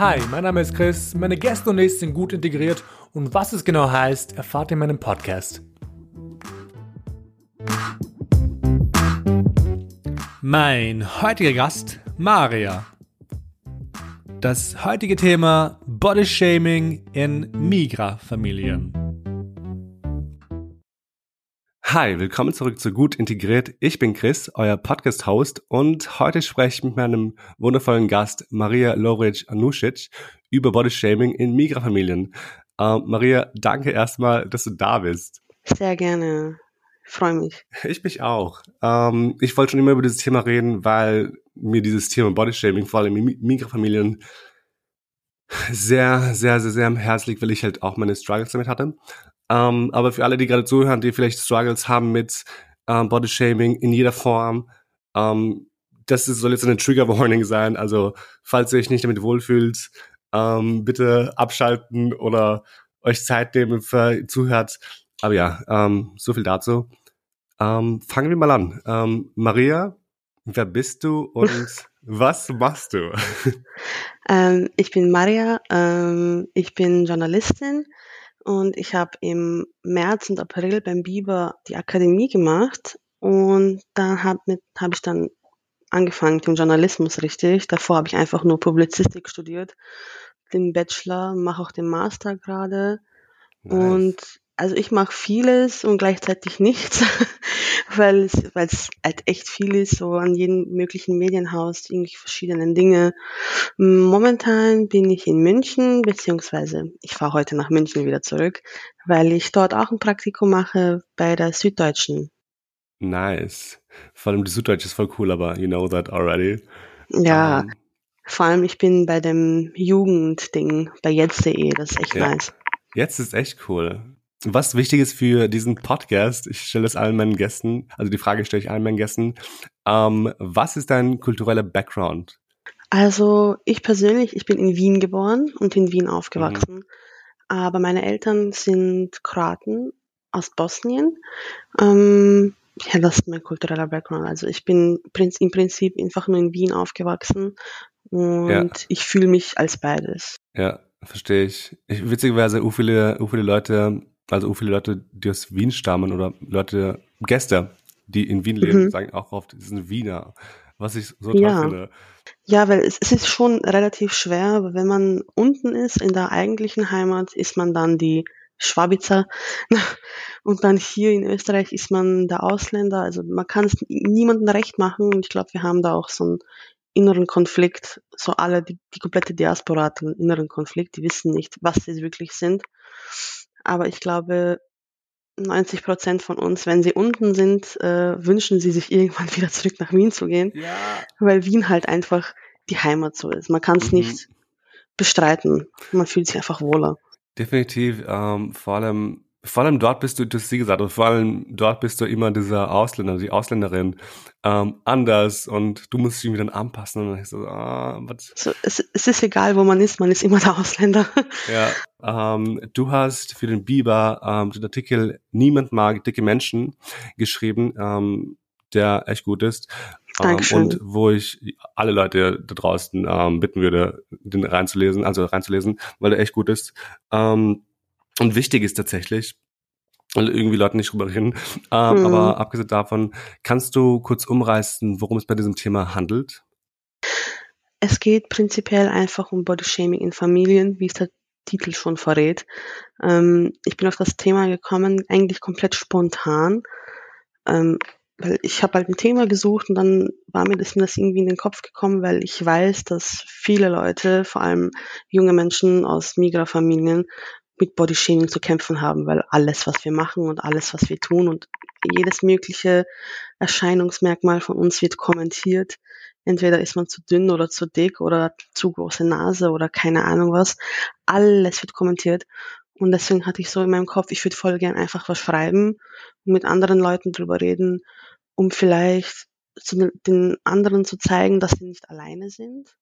Hi, mein Name ist Chris, meine Gäste und ich sind gut integriert und was es genau heißt, erfahrt ihr in meinem Podcast. Mein heutiger Gast, Maria. Das heutige Thema Body Shaming in Migra-Familien. Hi, willkommen zurück zu Gut Integriert. Ich bin Chris, euer Podcast-Host und heute spreche ich mit meinem wundervollen Gast Maria Loric Anusic über Bodyshaming in Migrafamilien. Ähm, Maria, danke erstmal, dass du da bist. Sehr gerne. Ich freue mich. Ich mich auch. Ähm, ich wollte schon immer über dieses Thema reden, weil mir dieses Thema Bodyshaming vor allem in Migrafamilien sehr, sehr, sehr, sehr am Herz liegt, weil ich halt auch meine Struggles damit hatte. Ähm, aber für alle, die gerade zuhören, die vielleicht Struggles haben mit ähm, Bodyshaming in jeder Form, ähm, das soll jetzt eine Trigger Warning sein. Also, falls ihr euch nicht damit wohlfühlt, ähm, bitte abschalten oder euch Zeit nehmen, für zuhört. Aber ja, ähm, so viel dazu. Ähm, fangen wir mal an. Ähm, Maria, wer bist du und was machst du? Ähm, ich bin Maria, ähm, ich bin Journalistin und ich habe im März und April beim Biber die Akademie gemacht und da habe hab ich dann angefangen mit dem Journalismus richtig. Davor habe ich einfach nur Publizistik studiert, den Bachelor, mache auch den Master gerade. Nice. Und also ich mache vieles und gleichzeitig nichts, weil es, weil es halt echt viel ist, so an jedem möglichen Medienhaus, irgendwie verschiedene Dinge. Momentan bin ich in München, beziehungsweise ich fahre heute nach München wieder zurück, weil ich dort auch ein Praktikum mache bei der Süddeutschen. Nice. Vor allem die Süddeutsche ist voll cool, aber you know that already. Ja, um, ähm. vor allem ich bin bei dem Jugendding bei jetzt.de, das ist echt ja. nice. Jetzt ist echt cool. Was wichtig ist für diesen Podcast, ich stelle es allen meinen Gästen, also die Frage stelle ich allen meinen Gästen, ähm, was ist dein kultureller Background? Also ich persönlich, ich bin in Wien geboren und in Wien aufgewachsen, mhm. aber meine Eltern sind Kroaten aus Bosnien. Ähm, ja, das ist mein kultureller Background. Also ich bin im Prinzip einfach nur in Wien aufgewachsen und ja. ich fühle mich als beides. Ja, verstehe ich. ich witzigerweise, u viele, u viele Leute also viele Leute, die aus Wien stammen oder Leute, Gäste, die in Wien leben, mhm. sagen auch oft, sie sind Wiener, was ich so toll ja. finde. Ja, weil es, es ist schon relativ schwer, aber wenn man unten ist, in der eigentlichen Heimat, ist man dann die Schwabitzer und dann hier in Österreich ist man der Ausländer. Also man kann es niemandem recht machen und ich glaube, wir haben da auch so einen inneren Konflikt, so alle, die, die komplette Diaspora hat einen inneren Konflikt, die wissen nicht, was sie wirklich sind. Aber ich glaube, 90 Prozent von uns, wenn sie unten sind, äh, wünschen sie sich irgendwann wieder zurück nach Wien zu gehen, ja. weil Wien halt einfach die Heimat so ist. Man kann es mhm. nicht bestreiten. Man fühlt sich einfach wohler. Definitiv. Ähm, vor allem vor allem dort bist du, du hast sie gesagt, vor allem dort bist du immer dieser Ausländer, die Ausländerin, ähm, anders und du musst dich wieder anpassen. Und ich so, ah, was? So, es, es ist egal, wo man ist, man ist immer der Ausländer. Ja, ähm, du hast für den Biber ähm, den Artikel Niemand mag dicke Menschen geschrieben, ähm, der echt gut ist. Ähm, und wo ich alle Leute da draußen ähm, bitten würde, den reinzulesen, also reinzulesen, weil der echt gut ist. Ähm, und wichtig ist tatsächlich, weil irgendwie Leute nicht drüber reden. Ähm, mhm. Aber abgesehen davon, kannst du kurz umreißen, worum es bei diesem Thema handelt? Es geht prinzipiell einfach um Bodyshaming in Familien, wie es der Titel schon verrät. Ähm, ich bin auf das Thema gekommen, eigentlich komplett spontan. Ähm, weil ich habe halt ein Thema gesucht und dann war mir das, mir das irgendwie in den Kopf gekommen, weil ich weiß, dass viele Leute, vor allem junge Menschen aus Migra-Familien, mit Bodyshaming zu kämpfen haben, weil alles, was wir machen und alles, was wir tun und jedes mögliche Erscheinungsmerkmal von uns wird kommentiert. Entweder ist man zu dünn oder zu dick oder zu große Nase oder keine Ahnung was. Alles wird kommentiert. Und deswegen hatte ich so in meinem Kopf, ich würde voll gern einfach was schreiben und mit anderen Leuten drüber reden, um vielleicht zu den anderen zu zeigen, dass sie nicht alleine sind.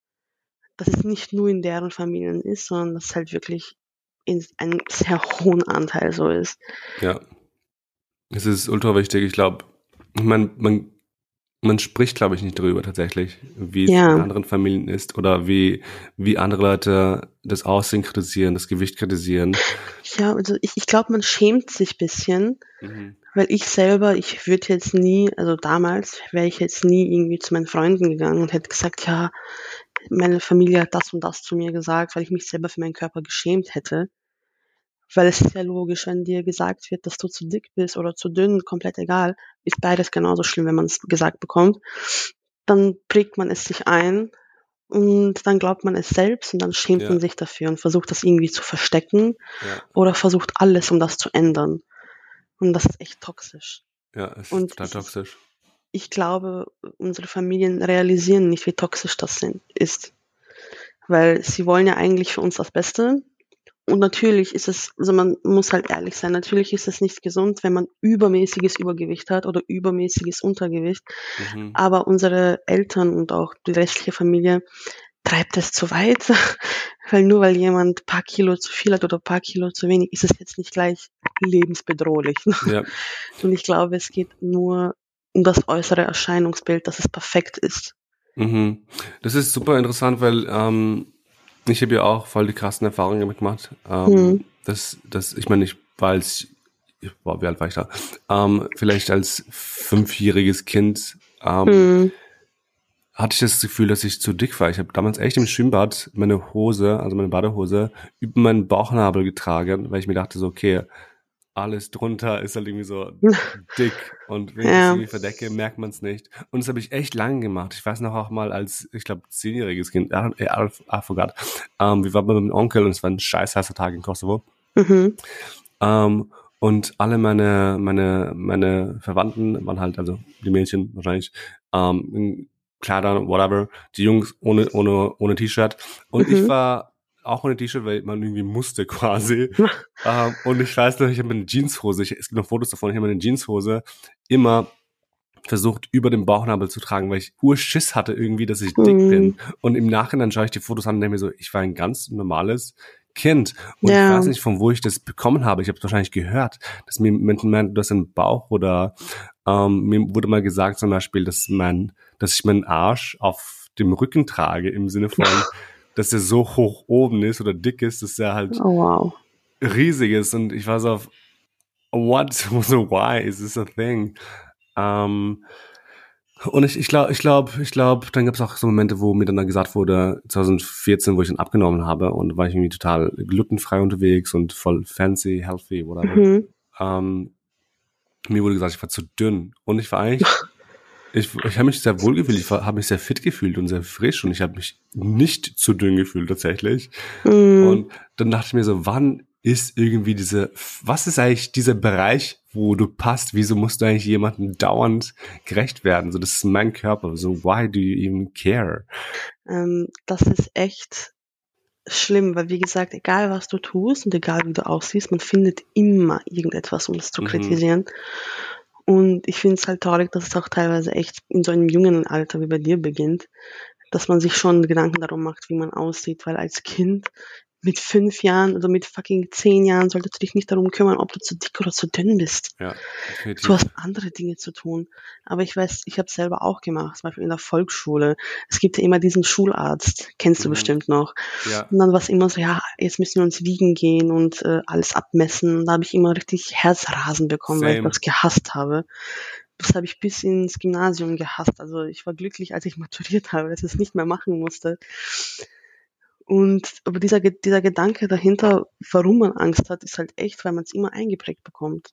Dass es nicht nur in deren Familien ist, sondern dass es halt wirklich in einem sehr hohen Anteil so ist. Ja. Es ist ultra wichtig. Ich glaube, man, man, man spricht, glaube ich, nicht darüber tatsächlich, wie es Ja. in anderen Familien ist oder wie, wie andere Leute das Aussehen kritisieren, das Gewicht kritisieren. Ja, also ich, ich glaube, man schämt sich bisschen, Mhm. weil ich selber, ich würde jetzt nie, also damals wäre ich jetzt nie irgendwie zu meinen Freunden gegangen und hätte gesagt, ja, meine Familie hat das und das zu mir gesagt, weil ich mich selber für meinen Körper geschämt hätte. Weil es ist ja logisch, wenn dir gesagt wird, dass du zu dick bist oder zu dünn, komplett egal, ist beides genauso schlimm, wenn man es gesagt bekommt. Dann prägt man es sich ein und dann glaubt man es selbst und dann schämt Ja. man sich dafür und versucht das irgendwie zu verstecken Ja, oder versucht alles, um das zu ändern. Und das ist echt toxisch. ja, es Und ist total ich- toxisch. Ich glaube, unsere Familien realisieren nicht, wie toxisch das sind, ist. Weil sie wollen ja eigentlich für uns das Beste. Und natürlich ist es, also man muss halt ehrlich sein, natürlich ist es nicht gesund, wenn man übermäßiges Übergewicht hat oder übermäßiges Untergewicht. Mhm. Aber unsere Eltern und auch die restliche Familie treibt es zu weit. Weil nur weil jemand ein paar Kilo zu viel hat oder ein paar Kilo zu wenig, ist es jetzt nicht gleich lebensbedrohlich. Ja, Und ich glaube, es geht nur um das äußere Erscheinungsbild, dass es perfekt ist. mhm. Das ist super interessant, weil ähm, ich habe ja auch voll die krassen Erfahrungen damit gemacht. Ähm, Mhm. das, das, ich meine, ich war als, war, wie alt war ich da? Ähm, vielleicht als fünfjähriges Kind ähm, Mhm. hatte ich das Gefühl, dass ich zu dick war. Ich habe damals echt im Schwimmbad meine Hose, also meine Badehose, über meinen Bauchnabel getragen, weil ich mir dachte so, okay, alles drunter ist halt irgendwie so dick und wenn ich Ja. es irgendwie verdecke, merkt man es nicht. Und das habe ich echt lange gemacht. Ich weiß noch auch mal als, ich glaube, zehnjähriges Kind, äh, äh, I forgot, ähm, wir waren bei meinem Onkel und es war ein scheiß heißer Tag in Kosovo. Mhm. Ähm, und alle meine, meine, meine Verwandten waren halt, also die Mädchen wahrscheinlich, ähm, in Kleidern, whatever, die Jungs ohne, ohne, ohne T-Shirt. Und ich Mhm. war auch ohne T-Shirt, weil man irgendwie musste quasi. ähm, und ich weiß noch, ich habe meine Jeanshose, ich, es gibt noch Fotos davon, ich habe meine Jeanshose immer versucht, über den Bauchnabel zu tragen, weil ich Urschiss hatte irgendwie, dass ich dick Mhm. bin. Und im Nachhinein schaue ich die Fotos an und denke mir so, ich war ein ganz normales Kind. Und Ja. ich weiß nicht, von wo ich das bekommen habe. Ich habe es wahrscheinlich gehört, dass mir Menschen meinten, du hast einen Bauch oder ähm, mir wurde mal gesagt zum Beispiel, dass mein, dass ich meinen Arsch auf dem Rücken trage, im Sinne von, dass er so hoch oben ist oder dick ist, dass er halt Oh wow. riesig ist. Und ich war so auf, what, so why is this a thing? Ähm, und ich, glaube, ich glaube, ich glaube, dann gab es auch so Momente, wo mir dann gesagt wurde, 2014, wo ich dann abgenommen habe und war ich irgendwie total glutenfrei unterwegs und voll fancy, healthy, whatever. Mhm. Ähm, mir wurde gesagt, ich war zu dünn. Und ich war eigentlich, ich, ich habe mich sehr wohl gefühlt, ich habe mich sehr fit gefühlt und sehr frisch und ich habe mich nicht zu dünn gefühlt tatsächlich. Mhm. Und dann dachte ich mir so, wann ist irgendwie diese, was ist eigentlich dieser Bereich, wo du passt? Wieso musst du eigentlich jemandem dauernd gerecht werden? So, das ist mein Körper. So, why do you even care? Ähm, das ist echt schlimm, weil wie gesagt, egal was du tust und egal wie du aussiehst, man findet immer irgendetwas, um es zu Mhm. kritisieren. Und ich finde es halt traurig, dass es auch teilweise echt in so einem jungen Alter wie bei dir beginnt, dass man sich schon Gedanken darum macht, wie man aussieht, weil als Kind mit fünf Jahren oder mit fucking zehn Jahren solltest du dich nicht darum kümmern, ob du zu dick oder zu dünn bist. Ja, definitiv. Du hast andere Dinge zu tun. Aber ich weiß, ich habe es selber auch gemacht, zum Beispiel in der Volksschule. Es gibt ja immer diesen Schularzt, kennst du Mhm. bestimmt noch. Ja, Und dann war es immer so, ja, jetzt müssen wir uns wiegen gehen und äh, alles abmessen. Da habe ich immer richtig Herzrasen bekommen, weil ich Same. das gehasst habe. Das habe ich bis ins Gymnasium gehasst. Also ich war glücklich, als ich maturiert habe, dass ich es nicht mehr machen musste. Und aber dieser, dieser Gedanke dahinter, warum man Angst hat, ist halt echt, weil man es immer eingeprägt bekommt.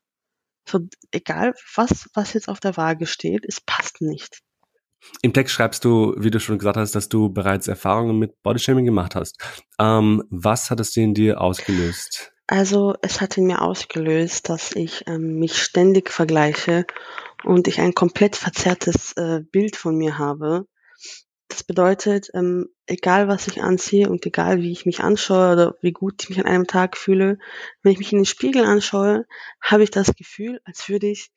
So, egal was, was jetzt auf der Waage steht, es passt nicht. Im Text schreibst du, wie du schon gesagt hast, dass du bereits Erfahrungen mit Bodyshaming gemacht hast. Ähm, was hat es denn in dir ausgelöst? Also es hat in mir ausgelöst, dass ich ähm, mich ständig vergleiche und ich ein komplett verzerrtes äh, Bild von mir habe. Das bedeutet, ähm, egal was ich anziehe und egal wie ich mich anschaue oder wie gut ich mich an einem Tag fühle, wenn ich mich in den Spiegel anschaue, habe ich das Gefühl, als würde ich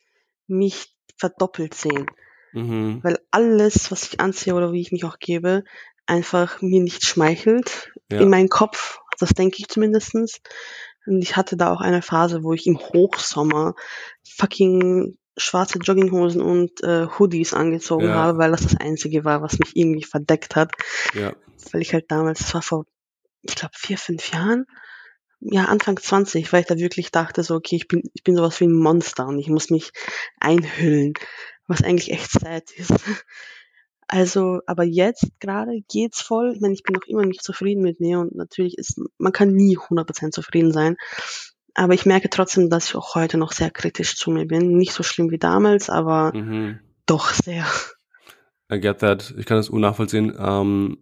mich verdoppelt sehen. Mhm. Weil alles, was ich anziehe oder wie ich mich auch gebe, einfach mir nicht schmeichelt Ja. in meinen Kopf. Das denke ich zumindestens. Und ich hatte da auch eine Phase, wo ich im Hochsommer fucking schwarze Jogginghosen und äh, Hoodies angezogen Ja. habe, weil das das Einzige war, was mich irgendwie verdeckt hat. Ja. Weil ich halt damals, das war vor, ich glaube, vier, fünf Jahren, ja, Anfang 20, weil ich da wirklich dachte, so, okay, ich bin, ich bin sowas wie ein Monster und ich muss mich einhüllen, was eigentlich echt sad ist. Also, aber jetzt gerade geht's voll. Ich meine, ich bin noch immer nicht zufrieden mit mir und natürlich ist, man kann nie 100% zufrieden sein. Aber ich merke trotzdem, dass ich auch heute noch sehr kritisch zu mir bin. Nicht so schlimm wie damals, aber Mhm. doch sehr. I get that. Ich kann das unnachvollziehen. Ähm,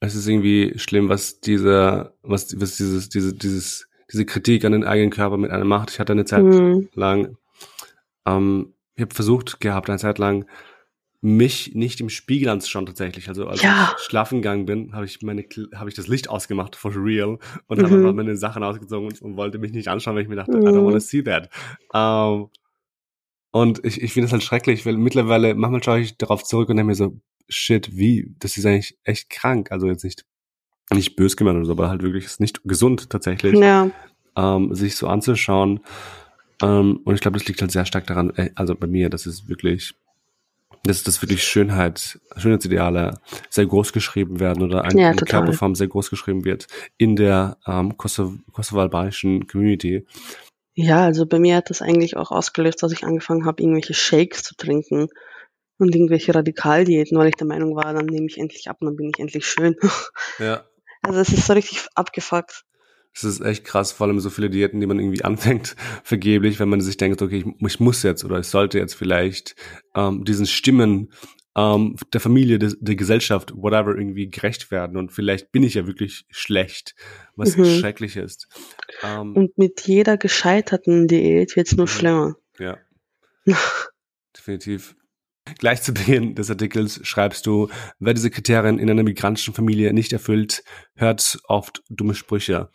es ist irgendwie schlimm, was diese, was, was dieses, diese, dieses, diese Kritik an den eigenen Körper mit einem macht. Ich hatte eine Zeit Hm. lang, ähm, ich habe versucht gehabt, eine Zeit lang, mich nicht im Spiegel anzuschauen tatsächlich. Also als Ja. ich schlafen gegangen bin, habe ich meine, habe ich das Licht ausgemacht for real und habe Mhm. einfach meine Sachen ausgezogen und, und wollte mich nicht anschauen, weil ich mir dachte, I Mhm. don't want to see that. Ähm, und ich, ich finde es halt schrecklich, weil mittlerweile, manchmal schaue ich darauf zurück und denke mir so, shit, wie, das ist eigentlich echt krank. Also jetzt nicht, nicht bös gemeint oder so, aber halt wirklich ist nicht gesund tatsächlich Ja, ähm, sich so anzuschauen. Ähm, und ich glaube, das liegt halt sehr stark daran, äh, also bei mir, dass es wirklich, dass das wirklich Schönheit, Schönheitsideale sehr groß geschrieben werden oder ein, Ja, eine. Körperform sehr groß geschrieben wird in der ähm, Kosovo- kosovo-albanischen Community. ja, also bei mir hat das eigentlich auch ausgelöst, dass ich angefangen habe, irgendwelche Shakes zu trinken und irgendwelche Radikaldiäten, weil ich der Meinung war, dann nehme ich endlich ab und dann bin ich endlich schön. Ja. Also es ist so richtig abgefuckt. Es ist echt krass, vor allem so viele Diäten, die man irgendwie anfängt, vergeblich, wenn man sich denkt, okay, ich, ich muss jetzt oder ich sollte jetzt vielleicht ähm, diesen Stimmen ähm, der Familie, des, der Gesellschaft, whatever, irgendwie gerecht werden. Und vielleicht bin ich ja wirklich schlecht, was Mhm. schrecklich ist. Ähm, Und mit jeder gescheiterten Diät wird's nur Mhm. schlimmer. ja, definitiv. Gleich zu Beginn des Artikels schreibst du, wer diese Kriterien in einer migrantischen Familie nicht erfüllt, hört oft dumme Sprüche.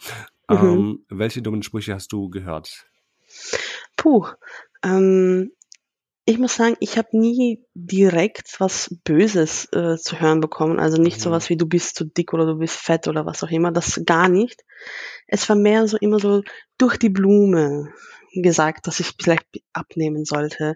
Mhm. Ähm, welche dummen Sprüche hast du gehört? Puh. Ähm, ich muss sagen, ich habe nie direkt was Böses äh, zu hören bekommen. Also nicht Mhm. sowas wie du bist zu dick oder du bist fett oder was auch immer. Das gar nicht. Es war mehr so immer so durch die Blume gesagt, dass ich vielleicht abnehmen sollte.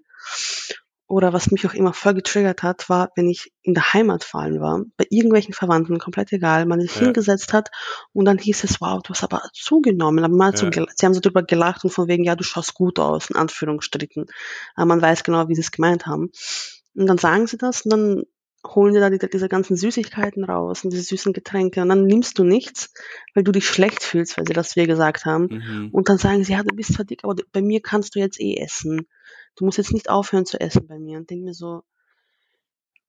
Oder was mich auch immer voll getriggert hat, war, wenn ich in der Heimat vor allem war, bei irgendwelchen Verwandten, komplett egal, man sich Ja. hingesetzt hat und dann hieß es, wow, du hast aber zugenommen. Aber so, Ja. gel- sie haben so drüber gelacht und von wegen, ja, du schaust gut aus, in Anführungsstrichen. Aber man weiß genau, wie sie es gemeint haben. Und dann sagen sie das und dann holen die da die, diese ganzen Süßigkeiten raus und diese süßen Getränke und dann nimmst du nichts, weil du dich schlecht fühlst, weil sie das wir gesagt haben. Mhm. Und dann sagen sie, ja, du bist zwar dick, aber bei mir kannst du jetzt eh essen. Du musst jetzt nicht aufhören zu essen bei mir. Und denk mir so,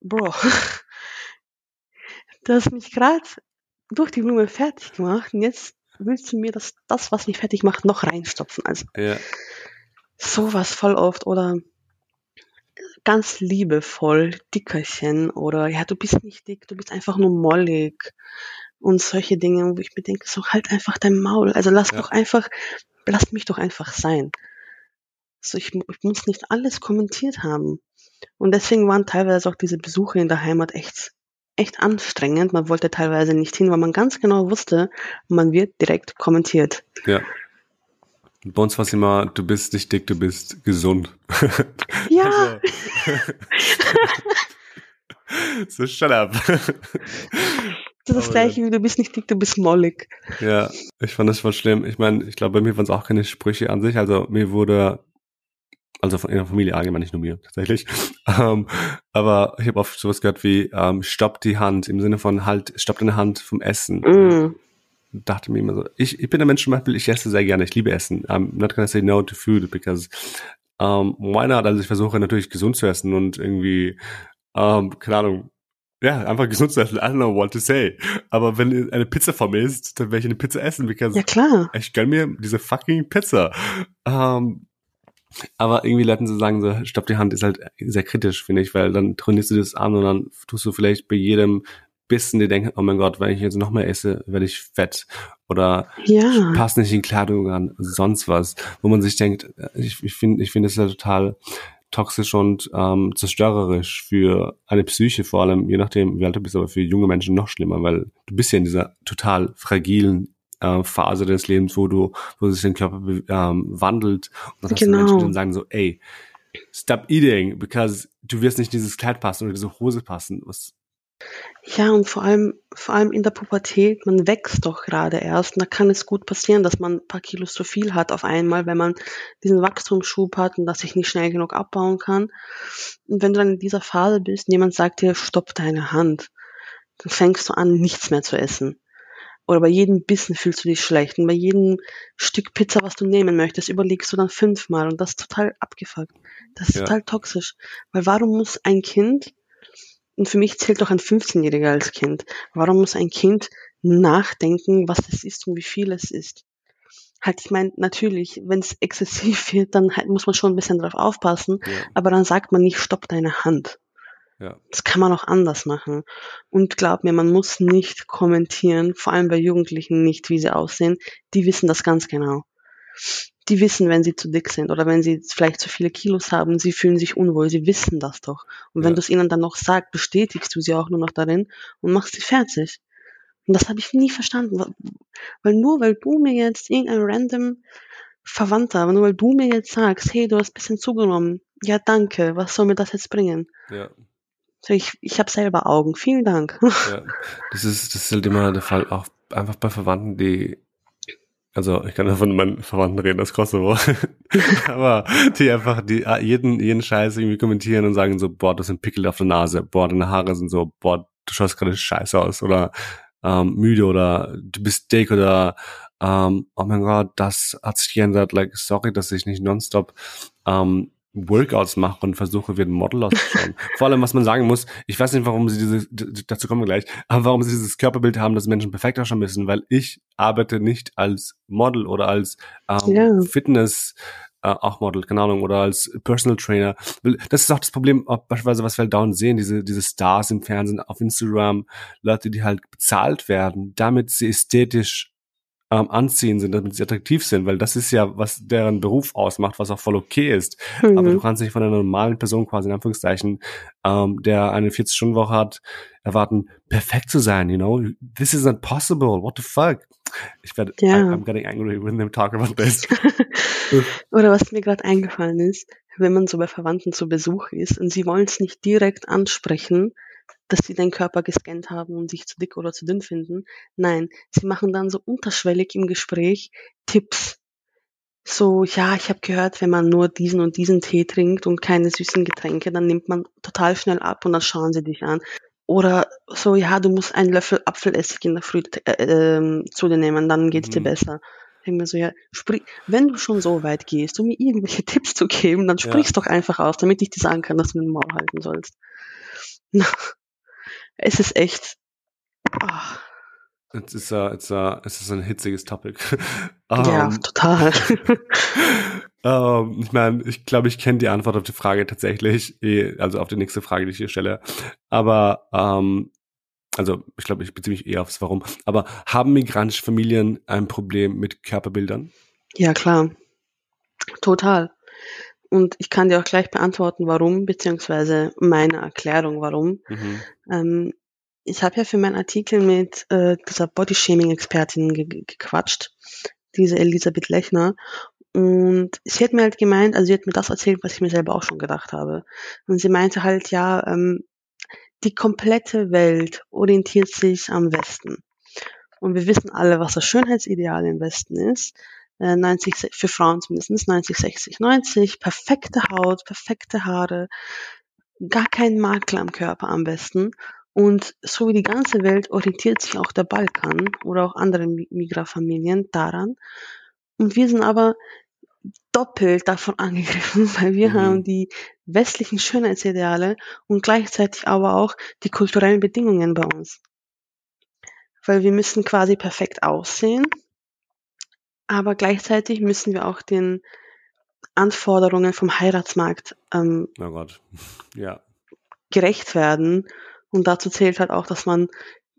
Bro, du hast mich gerade durch die Blume fertig gemacht und jetzt willst du mir das, das, was mich fertig macht, noch reinstopfen. Also Ja. sowas voll oft oder ganz liebevoll, Dickerchen oder ja, du bist nicht dick, du bist einfach nur mollig und solche Dinge, wo ich mir denke, so halt einfach dein Maul. Also lass Ja. doch einfach, lass mich doch einfach sein. So, ich, ich muss nicht alles kommentiert haben. Und deswegen waren teilweise auch diese Besuche in der Heimat echt, echt anstrengend. Man wollte teilweise nicht hin, weil man ganz genau wusste, man wird direkt kommentiert. Ja. Bei uns war es immer, du bist nicht dick, du bist gesund. Ja. so, shut up. Das ist das gleiche wie du bist nicht dick, du bist mollig. ja, ich fand das voll schlimm. Ich meine, ich glaube, bei mir waren es auch keine Sprüche an sich. Also mir wurde, also von in der Familie allgemein, nicht nur mir tatsächlich. Ähm, aber ich habe oft sowas gehört wie, ähm, stopp die Hand, im Sinne von halt, stopp deine Hand vom Essen. Mm. Dachte mir immer so, ich, ich bin ein Mensch zum Beispiel, ich esse sehr gerne, ich liebe Essen. I'm not gonna say no to food because um, why not? Also ich versuche natürlich gesund zu essen und irgendwie, ähm, keine Ahnung, ja, einfach gesund zu essen. I don't know what to say. Aber wenn eine Pizza vor mir ist, dann werde ich eine Pizza essen, because Ja klar. ich gönn mir diese fucking Pizza. Ähm, aber irgendwie Leuten zu sagen, so, stopp die Hand, ist halt sehr kritisch, finde ich, weil dann trainierst du das an und dann tust du vielleicht bei jedem Bissen dir denken, oh mein Gott, wenn ich jetzt noch mehr esse, werde ich fett. Oder Ja. passt nicht in Kleidung an, sonst was. Wo man sich denkt, äh, ich, ich finde, ich finde es ja total toxisch und ähm, zerstörerisch für eine Psyche, vor allem, je nachdem, wie alt du bist, aber für junge Menschen noch schlimmer, weil du bist ja in dieser total fragilen äh, Phase des Lebens, wo du, wo sich dein Körper ähm, wandelt und dann hast du Genau. Menschen, die dann sagen so, ey, stop eating, because du wirst nicht dieses Kleid passen oder diese Hose passen. Was, Ja, und vor allem, vor allem in der Pubertät, man wächst doch gerade erst. Und da kann es gut passieren, dass man ein paar Kilos zu viel hat auf einmal, wenn man diesen Wachstumsschub hat und das sich nicht schnell genug abbauen kann. Und wenn du dann in dieser Phase bist und jemand sagt dir, stopp deine Hand, dann fängst du an, nichts mehr zu essen. Oder bei jedem Bissen fühlst du dich schlecht. Und bei jedem Stück Pizza, was du nehmen möchtest, überlegst du dann fünfmal. Und das ist total abgefuckt. Das ist Ja. total toxisch. Weil warum muss ein Kind und für mich zählt auch ein 15-Jähriger als Kind. Warum muss ein Kind nachdenken, was es ist und wie viel es ist? Halt, ich meine, natürlich, wenn es exzessiv wird, dann halt muss man schon ein bisschen drauf aufpassen, ja, aber dann sagt man nicht, stopp deine Hand. ja, Das kann man auch anders machen. Und glaub mir, man muss nicht kommentieren, vor allem bei Jugendlichen nicht, wie sie aussehen. Die wissen das ganz genau. Die wissen, wenn sie zu dick sind oder wenn sie vielleicht zu viele Kilos haben, sie fühlen sich unwohl, sie wissen das doch. Und wenn Ja. du es ihnen dann noch sagst, bestätigst du sie auch nur noch darin und machst sie fertig. Und das habe ich nie verstanden. Weil nur weil du mir jetzt irgendein random Verwandter, nur weil du mir jetzt sagst, hey, du hast ein bisschen zugenommen, ja danke, was soll mir das jetzt bringen? ja. So, ich, ich habe selber Augen. Vielen Dank. Ja, das ist, das ist halt immer der Fall, auch einfach bei Verwandten, die, also ich kann ja von meinen Verwandten reden aus Kosovo, aber die einfach die ah, jeden, jeden Scheiß irgendwie kommentieren und sagen so, boah, hast ein Pickel auf der Nase, boah, deine Haare sind so, boah, du schaust gerade scheiße aus oder ähm, müde oder du bist dick oder ähm, oh mein Gott, das hat sich geändert, like, sorry, dass ich nicht nonstop ähm, Workouts mache und versuche, wie ein Model auszuschauen. Vor allem, was man sagen muss, ich weiß nicht, warum sie diese, d- dazu kommen wir gleich, aber warum sie dieses Körperbild haben, dass Menschen perfekt ausschauen müssen, weil ich arbeite nicht als Model oder als ähm, Ja. Fitness, äh, auch Model, keine Ahnung, oder als Personal Trainer. Das ist auch das Problem, auch beispielsweise, was wir halt dauernd sehen, diese, diese Stars im Fernsehen, auf Instagram, Leute, die halt bezahlt werden, damit sie ästhetisch ähm, anziehen sind, damit sie attraktiv sind, weil das ist ja, was deren Beruf ausmacht, was auch voll okay ist. Aber du Mhm. kannst nicht von einer normalen Person quasi in Anführungszeichen, ähm, der eine 40-Stunden-Woche hat, erwarten, perfekt zu sein, you know? This is not possible. What the fuck? Ich werde, Ja. I, I'm getting angry when they talk about this. Oder was mir gerade eingefallen ist, wenn man so bei Verwandten zu Besuch ist und sie wollen es nicht direkt ansprechen, dass sie deinen Körper gescannt haben und sich zu dick oder zu dünn finden. Nein, sie machen dann so unterschwellig im Gespräch Tipps. So, ja, ich habe gehört, wenn man nur diesen und diesen Tee trinkt und keine süßen Getränke, dann nimmt man total schnell ab und dann schauen sie dich an. Oder so, ja, du musst einen Löffel Apfelessig in der Früh äh, ähm, zu dir nehmen, dann geht's dir Mhm. besser. Ich denk mir so, ja, sprich, wenn du schon so weit gehst, um mir irgendwelche Tipps zu geben, dann Ja. sprich's doch einfach aus, damit ich dir sagen kann, dass du den Maul halten sollst. Es ist echt. ah, It's, it's, a, it's, a, es ist ein hitziges Topic. ja, Ähm, total. ähm, ich meine, ich glaube, ich kenne die Antwort auf die Frage tatsächlich, eh, also auf die nächste Frage, die ich hier stelle. Aber, ähm, also ich glaube, ich beziehe mich eher aufs Warum. Aber haben migrantische Familien ein Problem mit Körperbildern? ja, klar. Total. Und ich kann dir auch gleich beantworten, warum, beziehungsweise meine Erklärung, warum. Mhm. Ähm, ich habe ja für meinen Artikel mit äh, dieser Bodyshaming-Expertin ge ge- gequatscht, diese Elisabeth Lechner. Und sie hat mir halt gemeint, also sie hat mir das erzählt, was ich mir selber auch schon gedacht habe. Und sie meinte halt, ja, ähm, die komplette Welt orientiert sich am Westen. Und wir wissen alle, was das Schönheitsideal im Westen ist. Äh, 90, se- für Frauen zumindest 90, 60, 90, perfekte Haut, perfekte Haare, gar kein Makel am Körper am besten. Und so wie die ganze Welt orientiert sich auch der Balkan oder auch andere Mi- Migrafamilien daran. Und wir sind aber doppelt davon angegriffen, weil wir Mhm. haben die westlichen Schönheitsideale und gleichzeitig aber auch die kulturellen Bedingungen bei uns. Weil wir müssen quasi perfekt aussehen, aber gleichzeitig müssen wir auch den Anforderungen vom Heiratsmarkt ähm, Oh Gott. Ja. gerecht werden. Und dazu zählt halt auch, dass man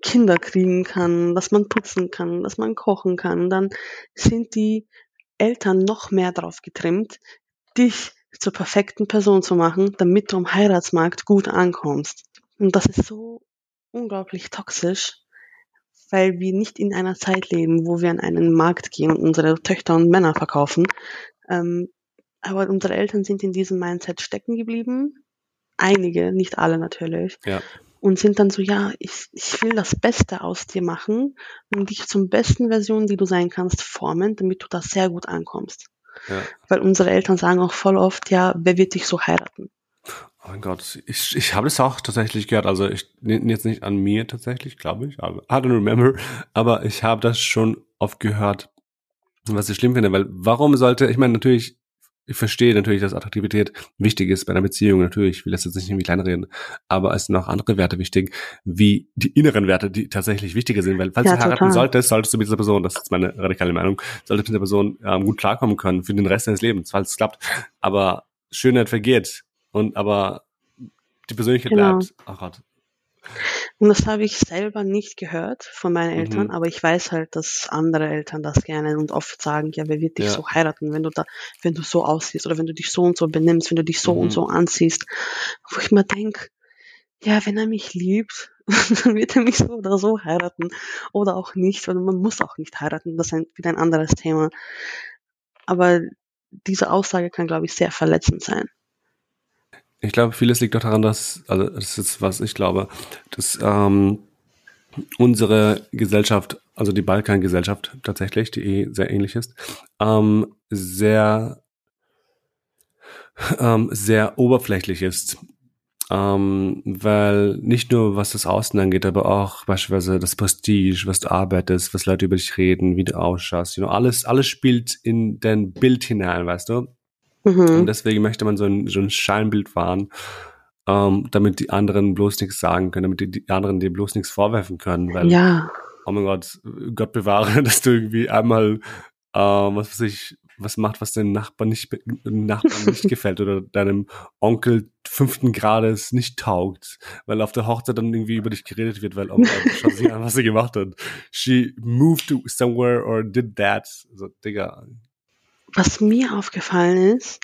Kinder kriegen kann, dass man putzen kann, dass man kochen kann. Dann sind die Eltern noch mehr darauf getrimmt, dich zur perfekten Person zu machen, damit du am Heiratsmarkt gut ankommst. Und das ist so unglaublich toxisch, weil wir nicht in einer Zeit leben, wo wir an einen Markt gehen und unsere Töchter und Männer verkaufen, ähm, Aber unsere Eltern sind in diesem Mindset stecken geblieben. Einige, nicht alle natürlich. Ja. Und sind dann so, ja, ich, ich will das Beste aus dir machen und dich zum besten Version, die du sein kannst, formen, damit du da sehr gut ankommst. Ja. Weil unsere Eltern sagen auch voll oft, ja, wer wird dich so heiraten? Oh mein Gott, ich, ich habe das auch tatsächlich gehört. Also ich jetzt nicht an mir tatsächlich, glaube ich. Aber I don't remember. Aber ich habe das schon oft gehört, was ich schlimm finde. Weil warum sollte, ich meine, natürlich, ich verstehe natürlich, dass Attraktivität wichtig ist bei einer Beziehung. Natürlich, ich will das jetzt nicht irgendwie kleinreden. Aber es sind auch andere Werte wichtig, wie die inneren Werte, die tatsächlich wichtiger sind. Weil falls Ja, du heiraten total. solltest, solltest du mit dieser Person, das ist meine radikale Meinung, solltest du mit dieser Person ähm, gut klarkommen können für den Rest deines Lebens, falls es klappt. Aber Schönheit vergeht. Und aber die Persönlichkeit Genau. bleibt. Ach Gott. Und das habe ich selber nicht gehört von meinen Eltern, Mhm. aber ich weiß halt, dass andere Eltern das gerne und oft sagen, ja, wer wird dich Ja. so heiraten, wenn du da, wenn du so aussiehst oder wenn du dich so und so benimmst, wenn du dich so Mhm. und so anziehst. Wo ich mir denke, ja, wenn er mich liebt, dann wird er mich so oder so heiraten. Oder auch nicht, weil man muss auch nicht heiraten, das ist ein, wieder ein anderes Thema. Aber diese Aussage kann, glaube ich, sehr verletzend sein. Ich glaube, vieles liegt auch daran, dass, also das ist was ich glaube, dass ähm, unsere Gesellschaft, also die Balkangesellschaft tatsächlich, die eh sehr ähnlich ist, ähm, sehr, ähm, sehr oberflächlich ist. Ähm, weil nicht nur was das Außen angeht, aber auch beispielsweise das Prestige, was du arbeitest, was Leute über dich reden, wie du ausschaust, you know, alles, alles spielt in dein Bild hinein, weißt du? Und Mhm. deswegen möchte man so ein, so ein Scheinbild wahren, ähm, damit die anderen bloß nichts sagen können, damit die, die anderen dir bloß nichts vorwerfen können, weil, Ja, oh mein Gott, Gott bewahre, dass du irgendwie einmal, ähm, was weiß ich, was macht, was den Nachbarn nicht, dem Nachbarn nicht gefällt oder deinem Onkel fünften Grades nicht taugt, weil auf der Hochzeit dann irgendwie über dich geredet wird, weil, oh mein Gott, schau sie an, was sie gemacht hat. She moved to somewhere or did that. So, Digga. Was mir aufgefallen ist,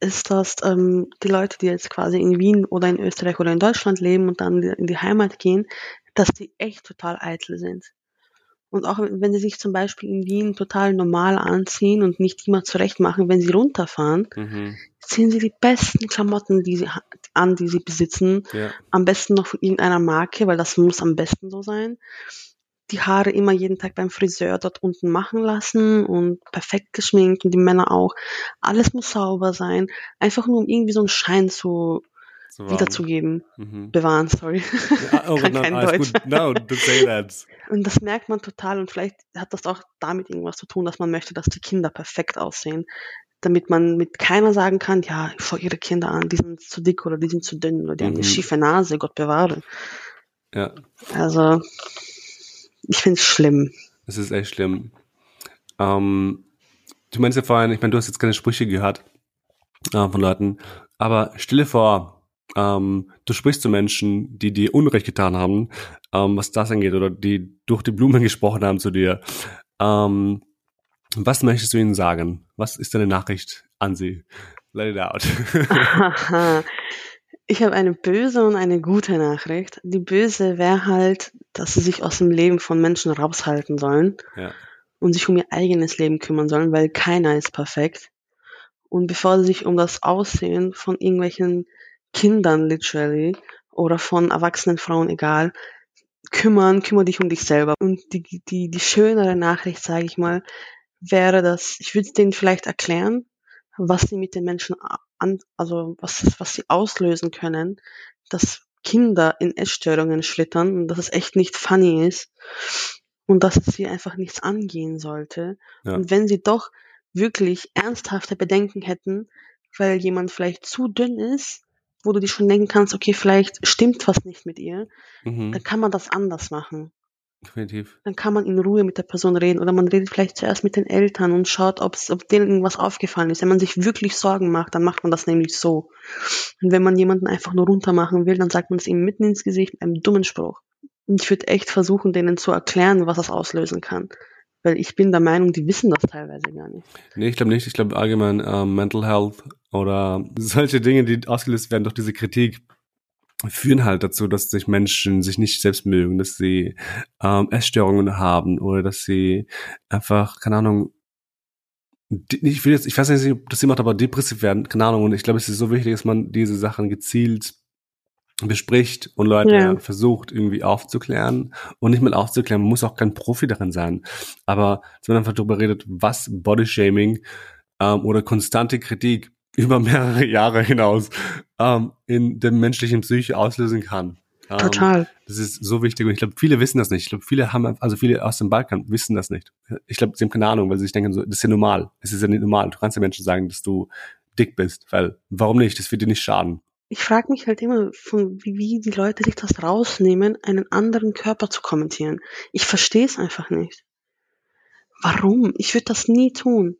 ist, dass ähm, die Leute, die jetzt quasi in Wien oder in Österreich oder in Deutschland leben und dann in die Heimat gehen, dass die echt total eitel sind. Und auch wenn sie sich zum Beispiel in Wien total normal anziehen und nicht immer zurecht machen, wenn sie runterfahren, Mhm. ziehen sie die besten Klamotten die sie an, die sie besitzen. Ja. Am besten noch von irgendeiner Marke, weil das muss am besten so sein. Die Haare immer jeden Tag beim Friseur dort unten machen lassen und perfekt geschminkt und die Männer auch. Alles muss sauber sein. Einfach nur um irgendwie so einen Schein zu So wiederzugeben. Mhm. Bewahren, sorry. Ja, oh, Kann no, kein Deutsch. No, say that. Und das merkt man total und vielleicht hat das auch damit irgendwas zu tun, dass man möchte, dass die Kinder perfekt aussehen. Damit man mit keiner sagen kann, ja, schau ihre Kinder an, die sind zu dick oder die sind zu dünn oder die haben Mhm. eine schiefe Nase, Gott bewahre. Ja, Also, ich finde es schlimm. es ist echt schlimm. Ähm, du meinst ja vorhin, ich meine, du hast jetzt keine Sprüche gehört äh, von Leuten, aber stelle vor, ähm, du sprichst zu Menschen, die dir Unrecht getan haben, ähm, was das angeht, oder die durch die Blumen gesprochen haben zu dir. Ähm, was möchtest du ihnen sagen? Was ist deine Nachricht an sie? Let it out. Ich habe eine böse und eine gute Nachricht. Die böse wäre halt, dass sie sich aus dem Leben von Menschen raushalten sollen ja. und sich um ihr eigenes Leben kümmern sollen, weil keiner ist perfekt. Und bevor sie sich um das Aussehen von irgendwelchen Kindern literally oder von erwachsenen Frauen, egal, kümmern, kümmere dich um dich selber. Und die, die, die schönere Nachricht, sage ich mal, wäre, dass ich würde denen vielleicht erklären, was sie mit den Menschen an, also was, was sie auslösen können, dass Kinder in Essstörungen schlittern und dass es echt nicht funny ist und dass es sie einfach nichts angehen sollte. Ja. Und wenn sie doch wirklich ernsthafte Bedenken hätten, weil jemand vielleicht zu dünn ist, wo du dir schon denken kannst, okay, vielleicht stimmt was nicht mit ihr, Mhm. dann kann man das anders machen. Definitiv. Dann kann man in Ruhe mit der Person reden oder man redet vielleicht zuerst mit den Eltern und schaut, ob's, ob denen irgendwas aufgefallen ist. Wenn man sich wirklich Sorgen macht, dann macht man das nämlich so. Und wenn man jemanden einfach nur runter machen will, dann sagt man es ihm mitten ins Gesicht mit einem dummen Spruch. Und ich würde echt versuchen, denen zu erklären, was das auslösen kann. Weil ich bin der Meinung, die wissen das teilweise gar nicht. Nee, ich glaube nicht. Ich glaube allgemein ähm, Mental Health oder solche Dinge, die ausgelöst werden durch diese Kritik, führen halt dazu, dass sich Menschen sich nicht selbst mögen, dass sie ähm, Essstörungen haben oder dass sie einfach, keine Ahnung, ich will jetzt, ich weiß nicht, ob das jemand aber depressiv werden, keine Ahnung. Und ich glaube, es ist so wichtig, dass man diese Sachen gezielt bespricht und Leute ja. versucht irgendwie aufzuklären und nicht mal aufzuklären, man muss auch kein Profi darin sein, aber dass man einfach darüber redet, was Bodyshaming ähm, oder konstante Kritik über mehrere Jahre hinaus ähm, in der menschlichen Psyche auslösen kann. Ähm, Total. Das ist so wichtig und ich glaube, viele wissen das nicht. Ich glaube, viele haben, also viele aus dem Balkan wissen das nicht. Ich glaube, sie haben keine Ahnung, weil sie sich denken, so, das ist ja normal. Es ist ja nicht normal. Du kannst den Menschen sagen, dass du dick bist, weil warum nicht? Das wird dir nicht schaden. Ich frage mich halt immer, von wie, wie die Leute sich das rausnehmen, einen anderen Körper zu kommentieren. Ich verstehe es einfach nicht. Warum? Ich würde das nie tun.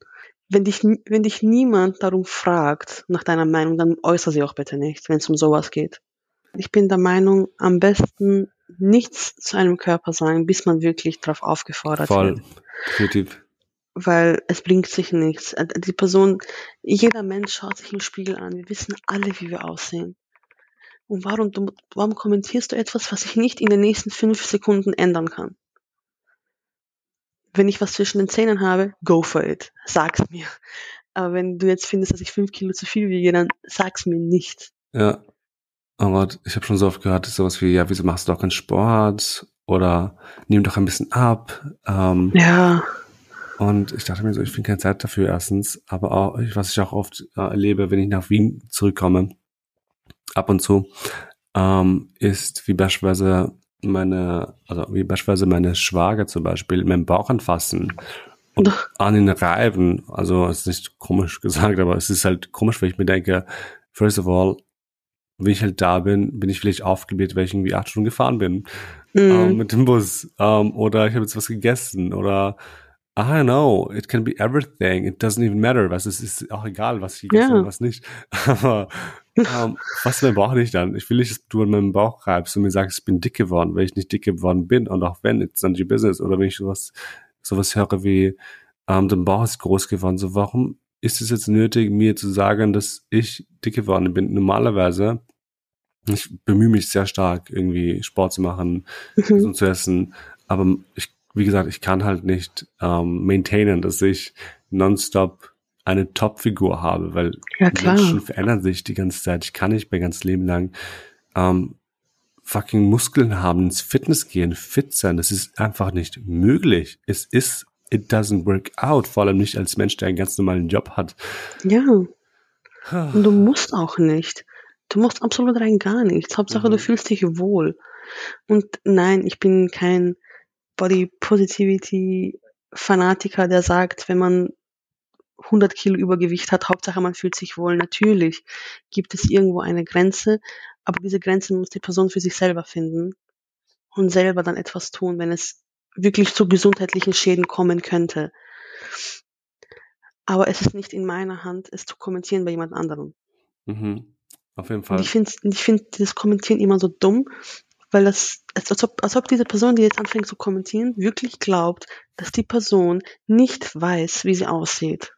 Wenn dich, wenn dich niemand darum fragt, nach deiner Meinung, dann äußere sie auch bitte nicht, wenn es um sowas geht. Ich bin der Meinung, am besten nichts zu einem Körper sagen, bis man wirklich darauf aufgefordert Voll. wird. Definitiv. Weil es bringt sich nichts. Äh, die Person, jeder Mensch schaut sich im Spiegel an. Wir wissen alle, wie wir aussehen. Und warum, warum kommentierst du etwas, was ich nicht in den nächsten fünf Sekunden ändern kann? Wenn ich was zwischen den Zähnen habe, go for it. Sag's mir. Aber wenn du jetzt findest, dass ich fünf Kilo zu viel wiege, dann sag's mir nicht. Ja. Aber ich habe schon so oft gehört, sowas wie, ja, wieso machst du doch keinen Sport? Oder nimm doch ein bisschen ab. Ähm, ja. Und ich dachte mir so, ich finde keine Zeit dafür erstens. Aber auch, was ich auch oft äh, erlebe, wenn ich nach Wien zurückkomme, ab und zu, ähm, ist wie beispielsweise meine, also wie beispielsweise meine Schwager zum Beispiel, meinen Bauch anfassen und an den reiben. Also es ist nicht komisch gesagt, aber es ist halt komisch, weil ich mir denke, first of all, wenn ich halt da bin, bin ich vielleicht aufgebläht, weil ich irgendwie acht Stunden gefahren bin mm. ähm, mit dem Bus. Ähm, oder ich habe jetzt was gegessen oder I don't know, it can be everything. It doesn't even matter. Was es ist auch egal, was ich gegessen yeah. und was nicht. Aber ähm, was mehr brauche ich dann? Ich will nicht, dass du an meinem Bauch reibst und mir sagst, ich bin dick geworden, weil ich nicht dick geworden bin. Und auch wenn, it's not your business. Oder wenn ich sowas, sowas höre wie, ähm, dein Bauch ist groß geworden. So, warum ist es jetzt nötig, mir zu sagen, dass ich dick geworden bin. Normalerweise, ich bemühe mich sehr stark, irgendwie Sport zu machen, mhm. zu essen, aber ich, wie gesagt, ich kann halt nicht ähm, maintainen, dass ich nonstop eine Top-Figur habe, weil ja, Menschen verändern sich die ganze Zeit. Ich kann nicht mein ganzes Leben lang ähm, fucking Muskeln haben, ins Fitness gehen, fit sein. Das ist einfach nicht möglich. Es ist it doesn't work out, vor allem nicht als Mensch, der einen ganz normalen Job hat. Ja. Und du musst auch nicht. Du musst absolut rein gar nichts. Hauptsache, mhm. du fühlst dich wohl. Und nein, ich bin kein Body Positivity Fanatiker, der sagt, wenn man 100 Kilo Übergewicht hat, Hauptsache man fühlt sich wohl. Natürlich gibt es irgendwo eine Grenze, aber diese Grenze muss die Person für sich selber finden und selber dann etwas tun, wenn es wirklich zu gesundheitlichen Schäden kommen könnte. Aber es ist nicht in meiner Hand, es zu kommentieren bei jemand anderem. Mhm. Auf jeden Fall. Und ich finde ich find das Kommentieren immer so dumm, weil das, als ob, als ob diese Person, die jetzt anfängt zu kommentieren, wirklich glaubt, dass die Person nicht weiß, wie sie aussieht.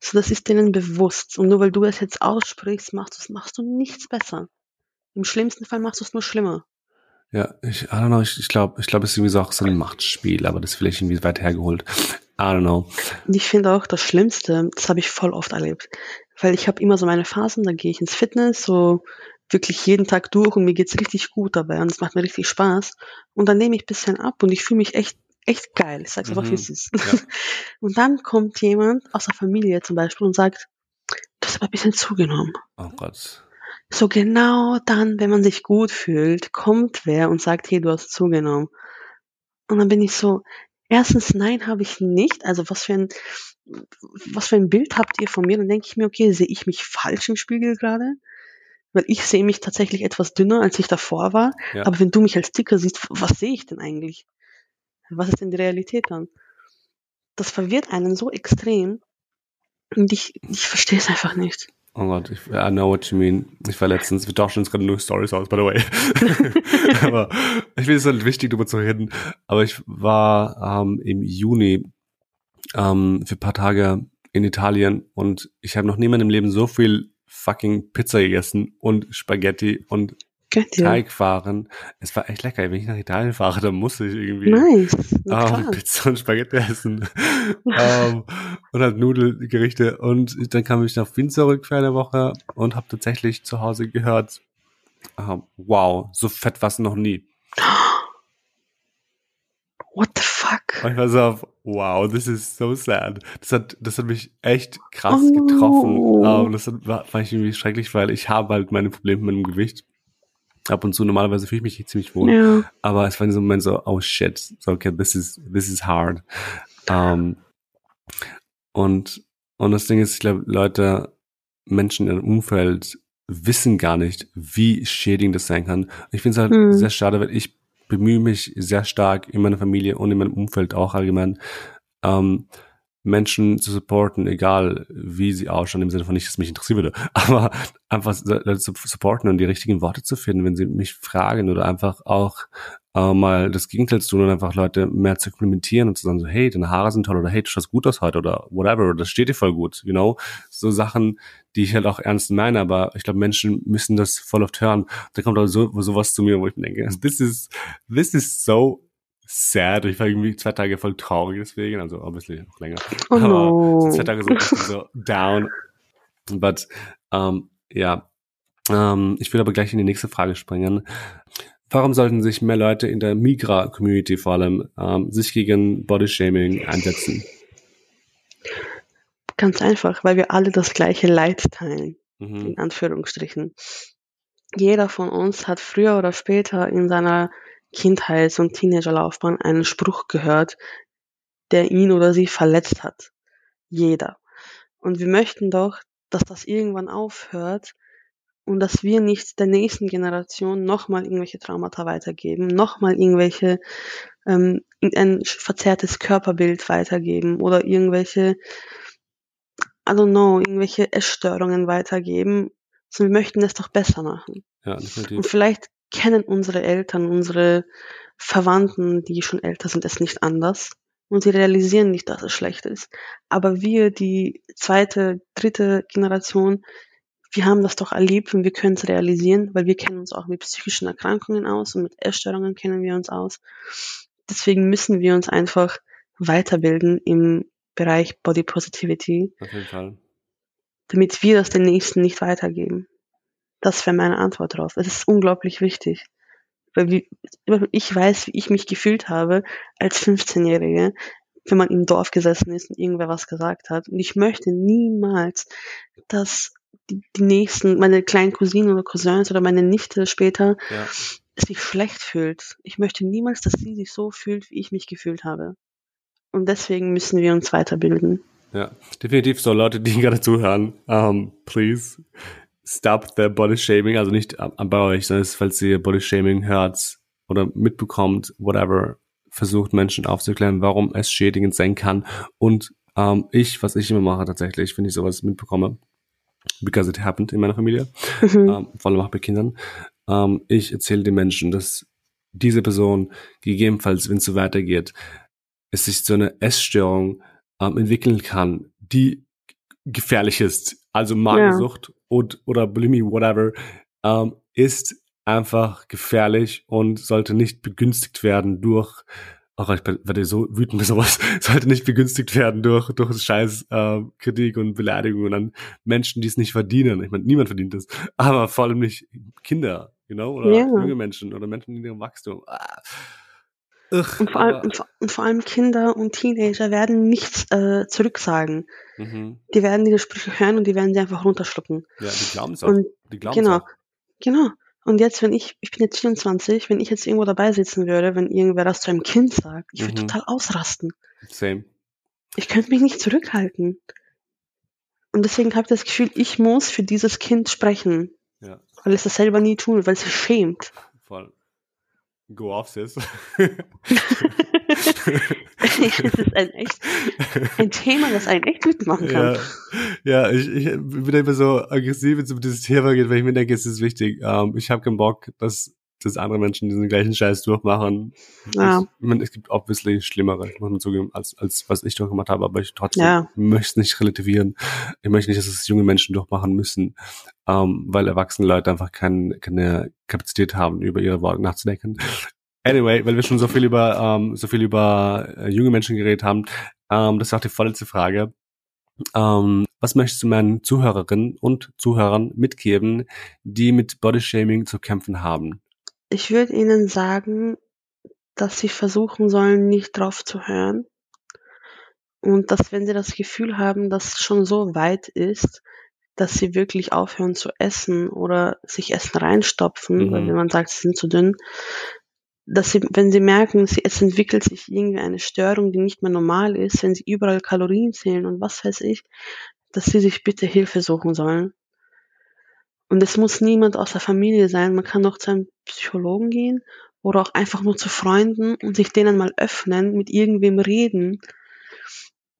So, das ist denen bewusst. Und nur weil du es jetzt aussprichst, machst du, machst du nichts besser. Im schlimmsten Fall machst du es nur schlimmer. Ja, ich, I don't know, ich, ich glaube, ich glaube, es ist irgendwie so auch so ein Machtspiel, aber das ist vielleicht irgendwie weit hergeholt. I don't know. Ich finde auch das Schlimmste, das habe ich voll oft erlebt, weil ich habe immer so meine Phasen, da gehe ich ins Fitness, so wirklich jeden Tag durch und mir geht's richtig gut dabei und es macht mir richtig Spaß und dann nehme ich bisschen ab und ich fühle mich echt echt geil. Ich sag's einfach, mhm. wie es ist. Ja. Und dann kommt jemand aus der Familie zum Beispiel und sagt, du hast aber ein bisschen zugenommen. Oh Gott. So genau dann, wenn man sich gut fühlt, kommt wer und sagt, hey, du hast zugenommen. Und dann bin ich so, erstens, nein, habe ich nicht. Also was für ein, was für ein Bild habt ihr von mir? Dann denke ich mir, okay, sehe ich mich falsch im Spiegel gerade? Weil ich sehe mich tatsächlich etwas dünner, als ich davor war. Ja. Aber wenn du mich als dicker siehst, was sehe ich denn eigentlich? Was ist denn die Realität dann? Das verwirrt einen so extrem. Und ich, ich verstehe es einfach nicht. Oh Gott, ich, I know what you mean. Ich war letztens, wir tauschen uns gerade nur Stories aus, by the way. aber ich finde es halt wichtig, darüber zu reden. Aber ich war ähm, im Juni ähm, für paar Tage in Italien und ich habe noch nie in meinem Leben so viel fucking Pizza gegessen und Spaghetti und. Teigwaren. Es war echt lecker. Wenn ich nach Italien fahre, dann muss ich irgendwie Nice. Ähm. Pizza und Spaghetti essen. ähm, und halt Nudelgerichte. Und dann kam ich nach Wien zurück für eine Woche und habe tatsächlich zu Hause gehört, ähm, wow, so fett war es noch nie. What the fuck? Und ich war so auf, wow, this is so sad. Das hat, das hat mich echt krass Oh getroffen. Ähm, das hat, war, fand ich irgendwie schrecklich, weil ich habe halt meine Probleme mit dem Gewicht. Ab und zu, normalerweise fühle ich mich ziemlich wohl. Ja. Aber es war in diesem Moment so, oh shit, so, okay, this is, this is hard. Ähm, und, und das Ding ist, ich glaube, Leute, Menschen im Umfeld wissen gar nicht, wie schädigend das sein kann. Ich finde es halt Hm. sehr schade, weil ich bemühe mich sehr stark in meiner Familie und in meinem Umfeld auch allgemein, ähm, Menschen zu supporten, egal wie sie ausschauen, im Sinne von nicht, dass mich interessieren würde, aber einfach Leute zu supporten und die richtigen Worte zu finden, wenn sie mich fragen oder einfach auch äh, mal das Gegenteil zu tun und einfach Leute mehr zu komplimentieren und zu sagen so, hey, deine Haare sind toll oder hey, du schaust gut aus heute oder whatever das steht dir voll gut, you know, so Sachen, die ich halt auch ernst meine, aber ich glaube, Menschen müssen das voll oft hören. Da kommt auch so sowas zu mir, wo ich mir denke, this is this is so sad. Ich war irgendwie zwei Tage voll traurig deswegen, also obviously noch länger. Oh aber no. zwei Tage so, so down. But um, ja, ähm, ich will aber gleich in die nächste Frage springen. Warum sollten sich mehr Leute in der Migra-Community vor allem ähm, sich gegen Bodyshaming einsetzen? Ganz einfach, weil wir alle das gleiche Leid teilen. Mhm. in Anführungsstrichen. Jeder von uns hat früher oder später in seiner Kindheits- und Teenagerlaufbahn einen Spruch gehört, der ihn oder sie verletzt hat. Jeder. Und wir möchten doch, dass das irgendwann aufhört und dass wir nicht der nächsten Generation nochmal irgendwelche Traumata weitergeben, nochmal irgendwelche ähm, ein verzerrtes Körperbild weitergeben oder irgendwelche I don't know, irgendwelche Essstörungen weitergeben, sondern wir möchten es doch besser machen. Ja, Und vielleicht kennen unsere Eltern, unsere Verwandten, die schon älter sind, es nicht anders. Und sie realisieren nicht, dass es schlecht ist. Aber wir, die zweite, dritte Generation, wir haben das doch erlebt und wir können es realisieren, weil wir kennen uns auch mit psychischen Erkrankungen aus und mit Essstörungen kennen wir uns aus. Deswegen müssen wir uns einfach weiterbilden im Bereich Body Positivity, Auf jeden Fall. damit wir das den Nächsten nicht weitergeben. Das wäre meine Antwort darauf. Es ist unglaublich wichtig. Weil ich weiß, wie ich mich gefühlt habe als 15-Jährige, wenn man im Dorf gesessen ist und irgendwer was gesagt hat. Und ich möchte niemals, dass die, die nächsten, meine kleinen Cousinen oder Cousins oder meine Nichte später Ja. sich schlecht fühlt. Ich möchte niemals, dass sie sich so fühlt, wie ich mich gefühlt habe. Und deswegen müssen wir uns weiterbilden. Ja, definitiv so Leute, die gerade zuhören, um, please stop the body shaming, also nicht bei euch, sondern falls ihr Body Shaming hört oder mitbekommt, whatever, versucht Menschen aufzuklären, warum es schädigend sein kann. Und ähm, ich, was ich immer mache tatsächlich, wenn ich sowas mitbekomme, because it happened in meiner Familie, Mhm. ähm, vor allem auch bei Kindern, ähm, ich erzähle den Menschen, dass diese Person gegebenenfalls, wenn es so weitergeht, es sich zu einer Essstörung ähm, entwickeln kann, die gefährlich ist. Also Magensucht und, oder Bulimie, whatever, ähm, ist einfach gefährlich und sollte nicht begünstigt werden durch Oh Gott, ich werde so wütend mit sowas. Sollte nicht begünstigt werden durch, durch scheiß äh, Kritik und Beleidigungen an Menschen, die es nicht verdienen. Ich meine, niemand verdient es. Aber vor allem nicht Kinder, you know? Oder Ja. junge Menschen oder Menschen in ihrem Wachstum. Ah. Ugh, Und vor, allem, und, vor, und vor allem Kinder und Teenager werden nichts äh, zurücksagen. Mhm. Die werden diese Sprüche hören und die werden sie einfach runterschlucken. Ja, die glauben es auch. Und Die genau. auch. Genau. Und jetzt, wenn ich, ich bin jetzt 24, wenn ich jetzt irgendwo dabei sitzen würde, wenn irgendwer das zu einem Kind sagt, ich würde Mhm. total ausrasten. Same. Ich könnte mich nicht zurückhalten. Und deswegen habe ich das Gefühl, ich muss für dieses Kind sprechen, Ja, weil es das selber nie tut, weil es sich schämt. voll. Go off, sis. es ist ein echt ein Thema, das einen echt wütend machen kann. Ja, ja ich, ich bin immer so aggressiv, wenn es um dieses Thema geht, weil ich mir denke, es ist wichtig. Ähm, ich habe keinen Bock, dass dass andere Menschen diesen gleichen Scheiß durchmachen. Ja. Ich, ich meine, es gibt obviously schlimmere, muss man zugeben, als, als was ich durchgemacht habe, aber ich trotzdem Ja. möchte es nicht relativieren. Ich möchte nicht, dass es junge Menschen durchmachen müssen, ähm, weil erwachsene Leute einfach kein, keine Kapazität haben, über ihre Worte nachzudenken. Anyway, weil wir schon so viel über ähm, so viel über äh, junge Menschen geredet haben, ähm, das ist auch die vorletzte Frage. Ähm, was möchtest du meinen Zuhörerinnen und Zuhörern mitgeben, die mit Bodyshaming zu kämpfen haben? Ich würde ihnen sagen, dass sie versuchen sollen, nicht drauf zu hören. Und dass, wenn sie das Gefühl haben, dass es schon so weit ist, dass sie wirklich aufhören zu essen oder sich Essen reinstopfen, Mhm. weil wenn man sagt, sie sind zu dünn, dass sie, wenn sie merken, sie, es entwickelt sich irgendwie eine Störung, die nicht mehr normal ist, wenn sie überall Kalorien zählen und was weiß ich, dass sie sich bitte Hilfe suchen sollen. Und es muss niemand aus der Familie sein. Man kann auch zu einem Psychologen gehen oder auch einfach nur zu Freunden und sich denen mal öffnen, mit irgendwem reden.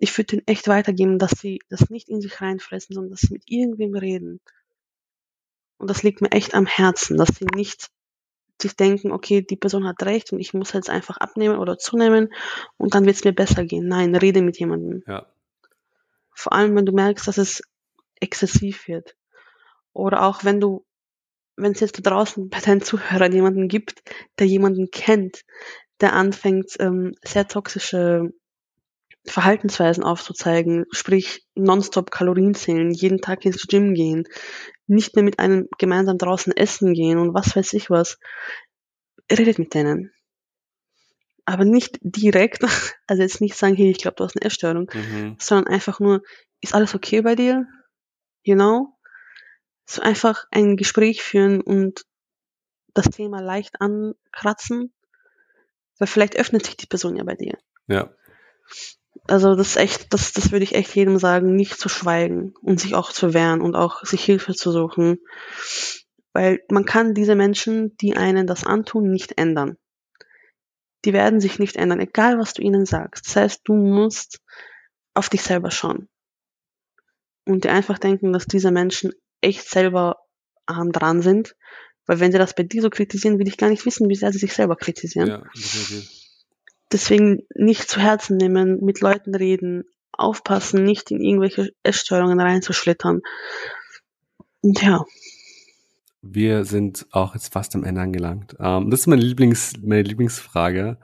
Ich würde denen echt weitergeben, dass sie das nicht in sich reinfressen, sondern dass sie mit irgendwem reden. Und das liegt mir echt am Herzen, dass sie nicht sich denken, okay, die Person hat recht und ich muss jetzt einfach abnehmen oder zunehmen und dann wird es mir besser gehen. Nein, rede mit jemandem. Ja. Vor allem, wenn du merkst, dass es exzessiv wird. Oder auch wenn du, wenn es jetzt da draußen bei deinen Zuhörern jemanden gibt, der jemanden kennt, der anfängt, ähm, sehr toxische Verhaltensweisen aufzuzeigen, sprich nonstop Kalorien zählen, jeden Tag ins Gym gehen, nicht mehr mit einem gemeinsam draußen essen gehen und was weiß ich was. Redet mit denen. Aber nicht direkt, also jetzt nicht sagen, hey, ich glaube, du hast eine Essstörung, Mhm. sondern einfach nur, ist alles okay bei dir? You know? So einfach ein Gespräch führen und das Thema leicht ankratzen, weil vielleicht öffnet sich die Person ja bei dir. Ja. Also das ist echt, das, das würde ich echt jedem sagen, nicht zu schweigen und sich auch zu wehren und auch sich Hilfe zu suchen. Weil man kann diese Menschen, die einen das antun, nicht ändern. Die werden sich nicht ändern, egal was du ihnen sagst. Das heißt, du musst auf dich selber schauen. Und dir einfach denken, dass diese Menschen echt selber arm dran sind. Weil wenn sie das bei dir so kritisieren, will ich gar nicht wissen, wie sehr sie sich selber kritisieren. Ja. Deswegen nicht zu Herzen nehmen, mit Leuten reden, aufpassen, nicht in irgendwelche Essstörungen reinzuschlittern. Und ja, Wir sind auch jetzt fast am Ende angelangt. Ähm, das ist meine Lieblings, meine Lieblingsfrage.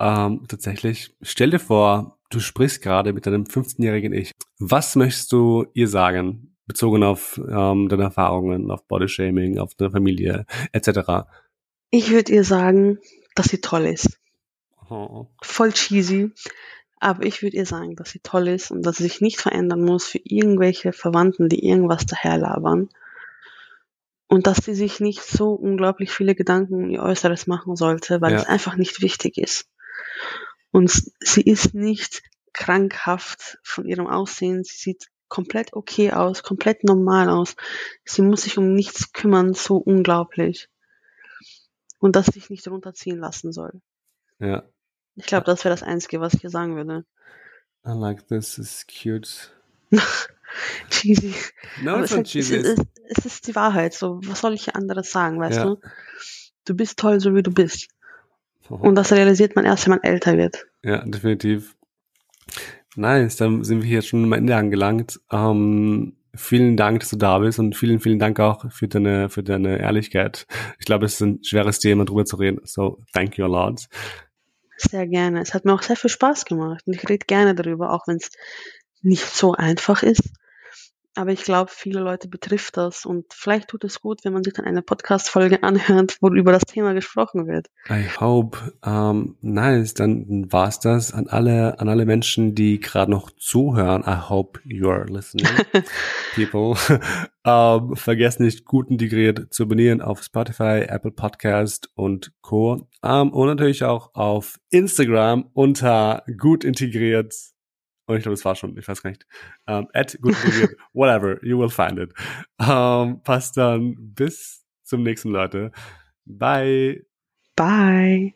Ähm, tatsächlich, stell dir vor, du sprichst gerade mit deinem 15-jährigen Ich. Was möchtest du ihr sagen, bezogen auf ähm, deine Erfahrungen, auf Bodyshaming, auf deine Familie, etc.? ich würde ihr sagen, dass sie toll ist. Oh. Voll cheesy. Aber ich würde ihr sagen, dass sie toll ist und dass sie sich nicht verändern muss für irgendwelche Verwandten, die irgendwas daherlabern. Und dass sie sich nicht so unglaublich viele Gedanken um ihr Äußeres machen sollte, weil Ja. es einfach nicht wichtig ist. Und sie ist nicht krankhaft von ihrem Aussehen. Sie sieht komplett okay aus, komplett normal aus. Sie muss sich um nichts kümmern, so unglaublich. Und dass sie sich nicht runterziehen lassen soll. Ja. Ich glaube, das wäre das Einzige, was ich hier sagen würde. I like this, is cute. Cheesy. No, it's es, not cheesy. es, ist, es ist die Wahrheit. So, was soll ich hier anderes sagen, weißt Ja. du? Du bist toll, so wie du bist. Oh. Und das realisiert man erst, wenn man älter wird. Ja, definitiv. Nice, dann sind wir hier schon am Ende angelangt. Ähm, vielen Dank, dass du da bist und vielen, vielen Dank auch für deine, für deine Ehrlichkeit. Ich glaube, es ist ein schweres Thema, drüber zu reden. So, thank you a lot. Sehr gerne. Es hat mir auch sehr viel Spaß gemacht. Und ich rede gerne darüber, auch wenn es nicht so einfach ist. Aber ich glaube, viele Leute betrifft das. Und vielleicht tut es gut, wenn man sich dann eine Podcast-Folge anhört, wo über das Thema gesprochen wird. I hope. Ähm, nice, dann war's das an alle, an alle Menschen, die gerade noch zuhören. I hope you're listening, people. ähm, vergesst nicht, gut integriert zu abonnieren auf Spotify, Apple Podcast und Co. Ähm, und natürlich auch auf Instagram unter gut integriert. Und ich glaube, es war schon, ich weiß gar nicht. Ähm, at gut integriert, whatever, you will find it. Ähm, passt dann bis zum nächsten, Leute. Bye. Bye.